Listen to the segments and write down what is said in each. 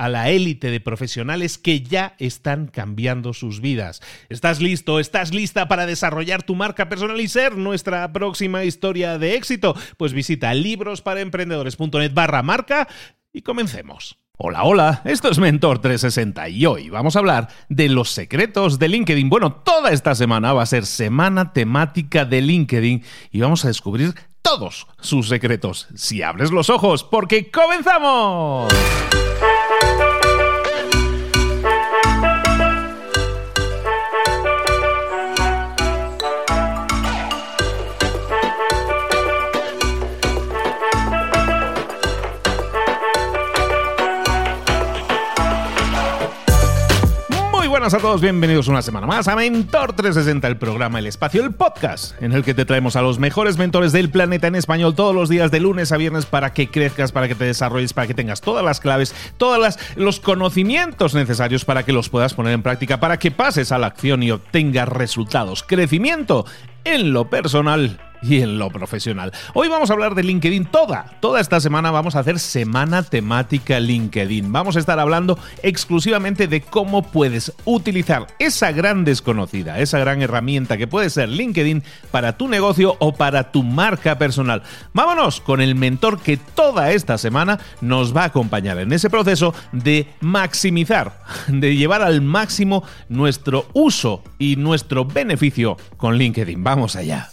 a la élite de profesionales que ya están cambiando sus vidas. ¿Estás listo? ¿Estás lista para desarrollar tu marca personal y ser nuestra próxima historia de éxito? Pues visita librosparaemprendedores.net barra marca y comencemos. Hola, hola, esto es Mentor 360 y hoy vamos a hablar de los secretos de LinkedIn. Bueno, toda esta semana va a ser semana temática de LinkedIn y vamos a descubrir todos sus secretos. Si abres los ojos, porque comenzamos. Buenas a todos, bienvenidos una semana más a Mentor 360, el programa El Espacio, el podcast, en el que te traemos a los mejores mentores del planeta en español todos los días de lunes a viernes para que crezcas, para que te desarrolles, para que tengas todas las claves, todos los conocimientos necesarios para que los puedas poner en práctica, para que pases a la acción y obtengas resultados, crecimiento en lo personal y en lo profesional. Hoy vamos a hablar de LinkedIn toda, toda esta semana vamos a hacer semana temática LinkedIn. Vamos a estar hablando exclusivamente de cómo puedes utilizar esa gran desconocida, esa gran herramienta que puede ser LinkedIn para tu negocio o para tu marca personal. Vámonos con el mentor que toda esta semana nos va a acompañar en ese proceso de maximizar, de llevar al máximo nuestro uso y nuestro beneficio con LinkedIn. Vamos allá.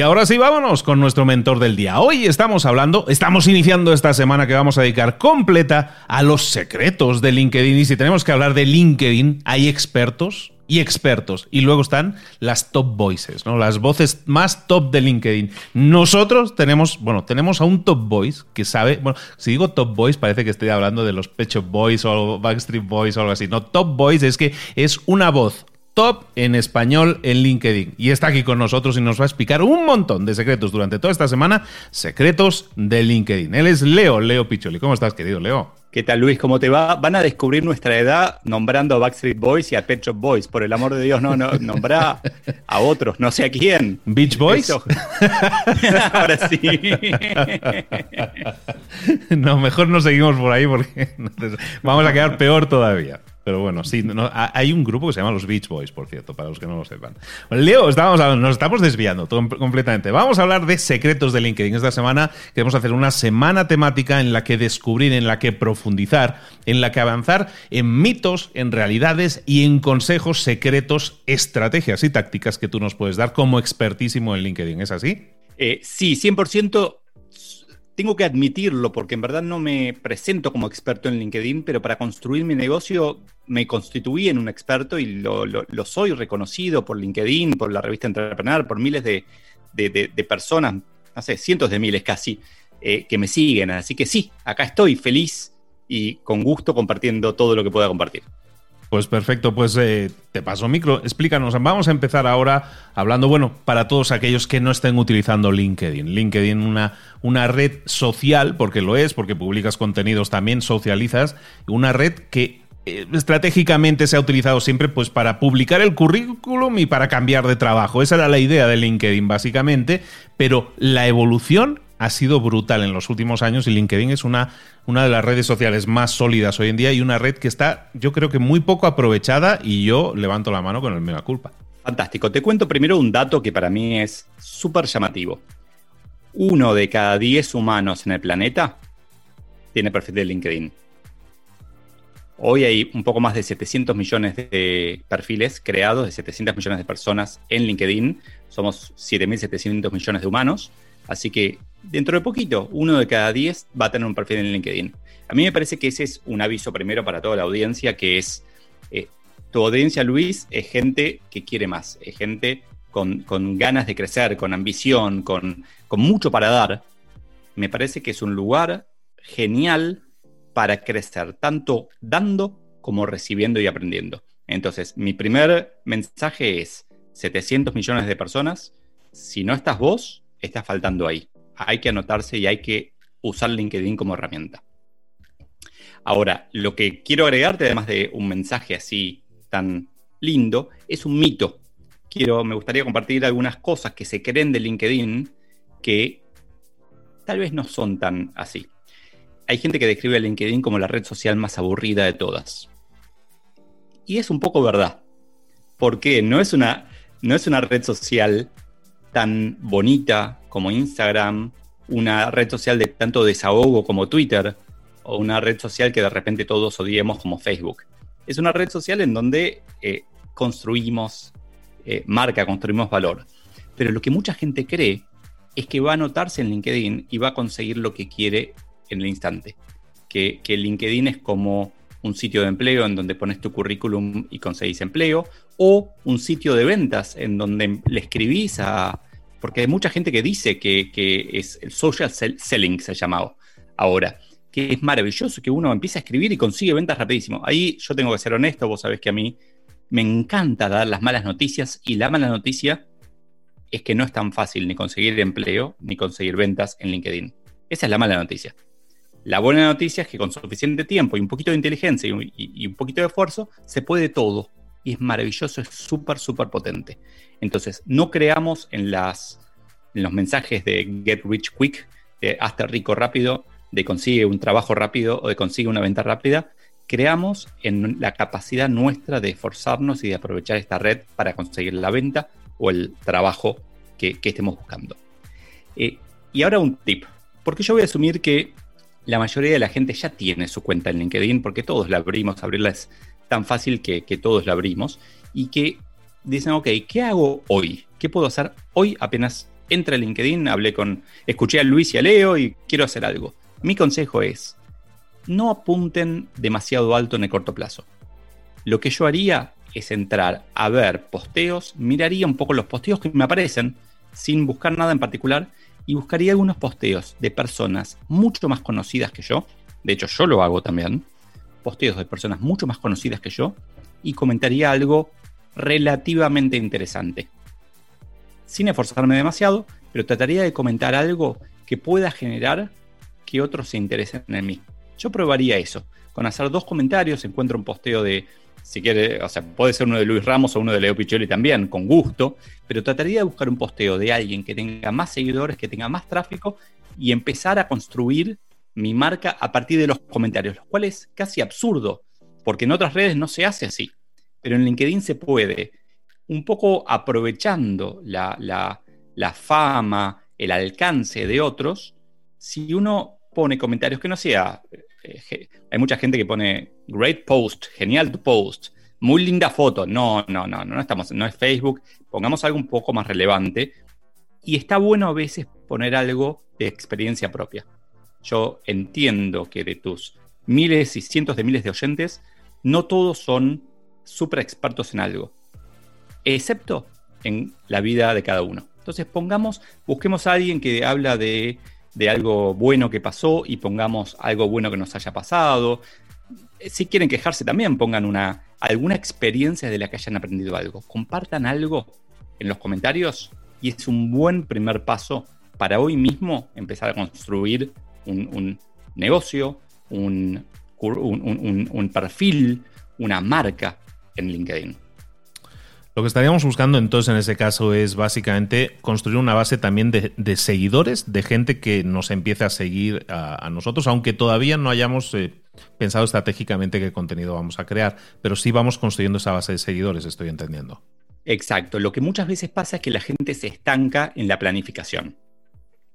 Y ahora sí, vámonos con nuestro mentor del día. Hoy estamos hablando, estamos iniciando esta semana que vamos a dedicar completa a los secretos de LinkedIn. Y si tenemos que hablar de LinkedIn, hay expertos y expertos. Y luego están las top voices, ¿no? Las voces más top de LinkedIn. Nosotros tenemos, bueno, tenemos a un top voice que sabe, bueno, si digo top voice parece que estoy hablando de los Pecho Boys o Backstreet Boys o algo así. No, top voice es que es una voz top en español en LinkedIn. Y está aquí con nosotros y nos va a explicar un montón de secretos durante toda esta semana, secretos de LinkedIn. Él es Leo, Leo Picholi. ¿Cómo estás, querido Leo? ¿Qué tal, Luis? ¿Cómo te va? Van a descubrir nuestra edad nombrando a Backstreet Boys y a Pet Shop Boys. Por el amor de Dios, no, no, nombra a otros, no sé a quién. ¿Beach Boys? Ahora sí. no, mejor no seguimos por ahí porque vamos a quedar peor todavía. Pero bueno, sí, hay un grupo que se llama los Beach Boys, por cierto, para los que no lo sepan. Leo, estábamos nos estamos desviando completamente. Vamos a hablar de secretos de LinkedIn. Esta semana queremos hacer una semana temática en la que descubrir, en la que profundizar, en la que avanzar en mitos, en realidades y en consejos secretos, estrategias y tácticas que tú nos puedes dar como expertísimo en LinkedIn. ¿Es así? Eh, sí, 100% tengo que admitirlo porque en verdad no me presento como experto en LinkedIn, pero para construir mi negocio me constituí en un experto y lo, soy reconocido por LinkedIn, por la revista Entrepreneur, por miles de, personas, no sé, cientos de miles casi. eh, que me siguen. Así que sí, acá estoy feliz y con gusto compartiendo todo lo que pueda compartir. Pues perfecto, pues eh, te paso micro. Explícanos, vamos a empezar ahora hablando, bueno, para todos aquellos que no estén utilizando LinkedIn. LinkedIn, una, una red social, porque lo es, porque publicas contenidos también, socializas, una red que eh, estratégicamente se ha utilizado siempre pues para publicar el currículum y para cambiar de trabajo. Esa era la idea de LinkedIn básicamente, pero la evolución ha sido brutal en los últimos años y LinkedIn es una, una de las redes sociales más sólidas hoy en día y una red que está, yo creo que muy poco aprovechada y yo levanto la mano con el mega culpa. Fantástico. Te cuento primero un dato que para mí es súper llamativo. Uno de cada diez humanos en el planeta tiene perfil de LinkedIn. Hoy hay un poco más de 700 millones de perfiles creados, de 700 millones de personas en LinkedIn. Somos 7.700 millones de humanos. Así que dentro de poquito, uno de cada diez va a tener un perfil en LinkedIn. A mí me parece que ese es un aviso primero para toda la audiencia, que es, eh, tu audiencia, Luis, es gente que quiere más, es gente con, ganas de crecer, con ambición, con, con mucho para dar. Me parece que es un lugar genial para crecer, tanto dando como recibiendo y aprendiendo. Entonces, mi primer mensaje es, 700 millones de personas, si no estás vos, está faltando ahí. Hay que anotarse y hay que usar LinkedIn como herramienta. Ahora, lo que quiero agregarte, además de un mensaje así tan lindo, es un mito. Quiero, me gustaría compartir algunas cosas que se creen de LinkedIn que tal vez no son tan así. Hay gente que describe a LinkedIn como la red social más aburrida de todas. Y es un poco verdad. Porque no es una, no es una red social tan bonita como Instagram, una red social de tanto desahogo como Twitter, o una red social que de repente todos odiemos como Facebook. Es una red social en donde eh, construimos eh, marca, construimos valor. Pero lo que mucha gente cree es que va a anotarse en LinkedIn y va a conseguir lo que quiere en el instante. Que, que LinkedIn es como un sitio de empleo en donde pones tu currículum y conseguís empleo, o un sitio de ventas en donde le escribís a... Porque hay mucha gente que dice que, es el social selling, se ha llamado ahora, que es maravilloso que uno empieza a escribir y consigue ventas rapidísimo. Ahí yo tengo que ser honesto, vos sabés que a mí me encanta dar las malas noticias y la mala noticia es que no es tan fácil ni conseguir empleo ni conseguir ventas en LinkedIn. Esa es la mala noticia. La buena noticia es que con suficiente tiempo y un poquito de inteligencia y, un poquito de esfuerzo, se puede todo. Y es maravilloso, es súper, súper potente. Entonces, no creamos en, las, en los mensajes de Get Rich Quick, de hazte rico rápido, de consigue un trabajo rápido o de consigue una venta rápida. Creamos en la capacidad nuestra de esforzarnos y de aprovechar esta red para conseguir la venta o el trabajo que, estemos buscando. Eh, y ahora un tip, porque yo voy a asumir que la mayoría de la gente ya tiene su cuenta en LinkedIn porque todos la abrimos, abrirla es tan fácil que, todos la abrimos y que dicen, ok, ¿qué hago hoy? ¿Qué puedo hacer hoy apenas entre a LinkedIn? Hablé con, escuché a Luis y a Leo y quiero hacer algo. Mi consejo es, no apunten demasiado alto en el corto plazo. Lo que yo haría es entrar a ver posteos, miraría un poco los posteos que me aparecen sin buscar nada en particular y buscaría algunos posteos de personas mucho más conocidas que yo, de hecho yo lo hago también, posteos de personas mucho más conocidas que yo, y comentaría algo relativamente interesante. Sin esforzarme demasiado, pero trataría de comentar algo que pueda generar que otros se interesen en mí. Yo probaría eso. Con hacer dos comentarios, encuentro un posteo de si quiere, o sea, puede ser uno de Luis Ramos o uno de Leo Piccioli también, con gusto, pero trataría de buscar un posteo de alguien que tenga más seguidores, que tenga más tráfico y empezar a construir mi marca a partir de los comentarios, lo cual es casi absurdo, porque en otras redes no se hace así, pero en LinkedIn se puede, un poco aprovechando la, la fama, el alcance de otros, si uno pone comentarios que no sea eh, hay mucha gente que pone great post, genial post, muy linda foto. No, no, no, no estamos, no es Facebook. Pongamos algo un poco más relevante. Y está bueno a veces poner algo de experiencia propia. Yo entiendo que de tus miles y cientos de miles de oyentes, no todos son súper expertos en algo, excepto en la vida de cada uno. Entonces pongamos, busquemos a alguien que habla de de algo bueno que pasó y pongamos algo bueno que nos haya pasado. Si quieren quejarse también, pongan una, alguna experiencia de la que hayan aprendido algo. Compartan algo en los comentarios y es un buen primer paso para hoy mismo empezar a construir un, negocio, un, un perfil, una marca en LinkedIn. Lo que estaríamos buscando entonces en ese caso es básicamente construir una base también de, seguidores, de gente que nos empiece a seguir a, nosotros, aunque todavía no hayamos eh, pensado estratégicamente qué contenido vamos a crear, pero sí vamos construyendo esa base de seguidores, estoy entendiendo. Exacto, lo que muchas veces pasa es que la gente se estanca en la planificación.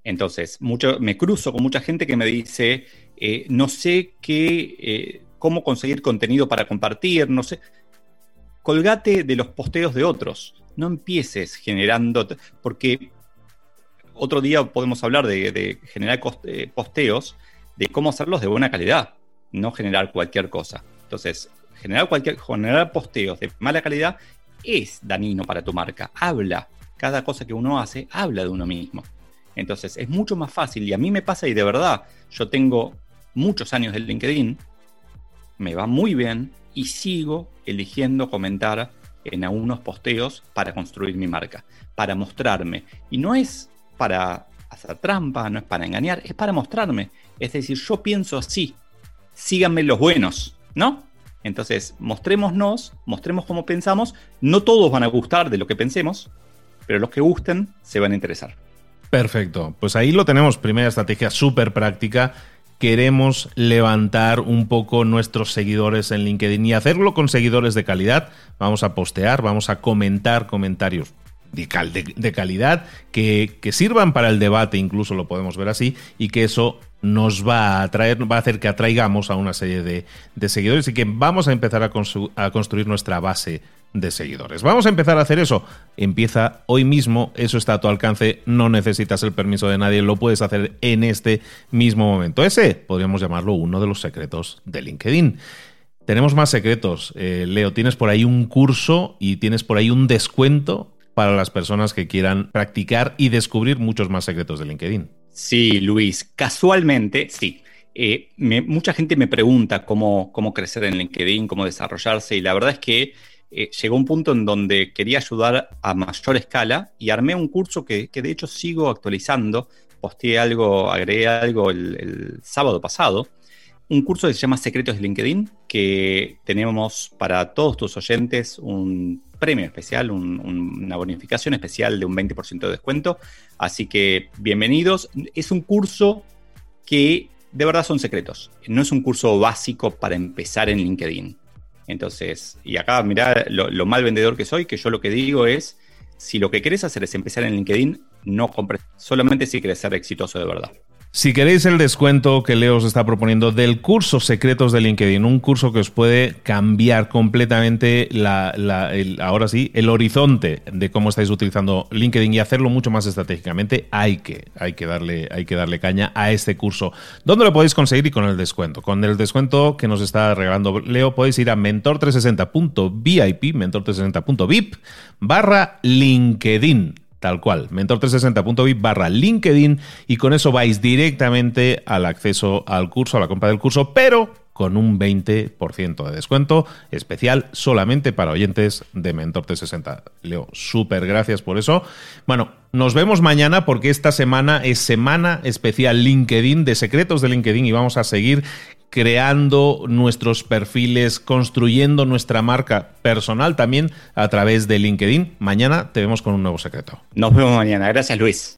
Entonces, mucho, me cruzo con mucha gente que me dice, eh, no sé qué, eh, cómo conseguir contenido para compartir, no sé colgate de los posteos de otros. No empieces generando, porque otro día podemos hablar de, generar eh, posteos, de cómo hacerlos de buena calidad, no generar cualquier cosa. Entonces, generar, cualquier, generar posteos de mala calidad es dañino para tu marca. Habla, cada cosa que uno hace, habla de uno mismo. Entonces, es mucho más fácil, y a mí me pasa, y de verdad, yo tengo muchos años en LinkedIn, me va muy bien, y sigo eligiendo comentar en algunos posteos para construir mi marca, para mostrarme. Y no es para hacer trampa, no es para engañar, es para mostrarme. Es decir, yo pienso así, síganme los buenos, ¿no? Entonces, mostrémonos, mostremos cómo pensamos. No todos van a gustar de lo que pensemos, pero los que gusten se van a interesar. Perfecto, pues ahí lo tenemos, primera estrategia súper práctica. Queremos levantar un poco nuestros seguidores en LinkedIn y hacerlo con seguidores de calidad. Vamos a postear, vamos a comentar comentarios de, calidad que, sirvan para el debate, incluso lo podemos ver así, y que eso nos va a atraer, va a hacer que atraigamos a una serie de, seguidores y que vamos a empezar a, a construir nuestra base de seguidores. Vamos a empezar a hacer eso. Empieza hoy mismo, eso está a tu alcance, no necesitas el permiso de nadie, lo puedes hacer en este mismo momento. Ese podríamos llamarlo uno de los secretos de LinkedIn. Tenemos más secretos. Eh, Leo, tienes por ahí un curso y tienes por ahí un descuento para las personas que quieran practicar y descubrir muchos más secretos de LinkedIn. Sí, Luis, casualmente, sí. Eh, mucha gente me pregunta cómo, cómo crecer en LinkedIn, cómo desarrollarse, y la verdad es que eh, llegó un punto en donde quería ayudar a mayor escala y armé un curso que, de hecho sigo actualizando. Posteé algo, agregué algo el, sábado pasado. Un curso que se llama Secretos de LinkedIn, que tenemos para todos tus oyentes un premio especial, una bonificación especial de un 20% de descuento. Así que bienvenidos. Es un curso que de verdad son secretos. No es un curso básico para empezar en LinkedIn. Entonces, y acá mirá lo, mal vendedor que soy, que yo lo que digo es, si lo que querés hacer es empezar en LinkedIn, no compres, solamente si querés ser exitoso de verdad. Si queréis el descuento que Leo os está proponiendo del curso Secretos de LinkedIn, un curso que os puede cambiar completamente la, ahora sí, el horizonte de cómo estáis utilizando LinkedIn y hacerlo mucho más estratégicamente, hay que, hay que, darle, hay que darle caña a este curso. ¿Dónde lo podéis conseguir y con el descuento? Con el descuento que nos está regalando Leo, podéis ir a mentor360.vip, mentor360.vip barra LinkedIn tal cual, mentor360.vip barra LinkedIn y con eso vais directamente al acceso al curso, a la compra del curso, pero con un 20% de descuento especial solamente para oyentes de Mentor 360. Leo, súper gracias por eso. Bueno, nos vemos mañana porque esta semana es semana especial LinkedIn de secretos de LinkedIn y vamos a seguir creando nuestros perfiles, construyendo nuestra marca personal también a través de LinkedIn. Mañana te vemos con un nuevo secreto. Nos vemos mañana. Gracias, Luis.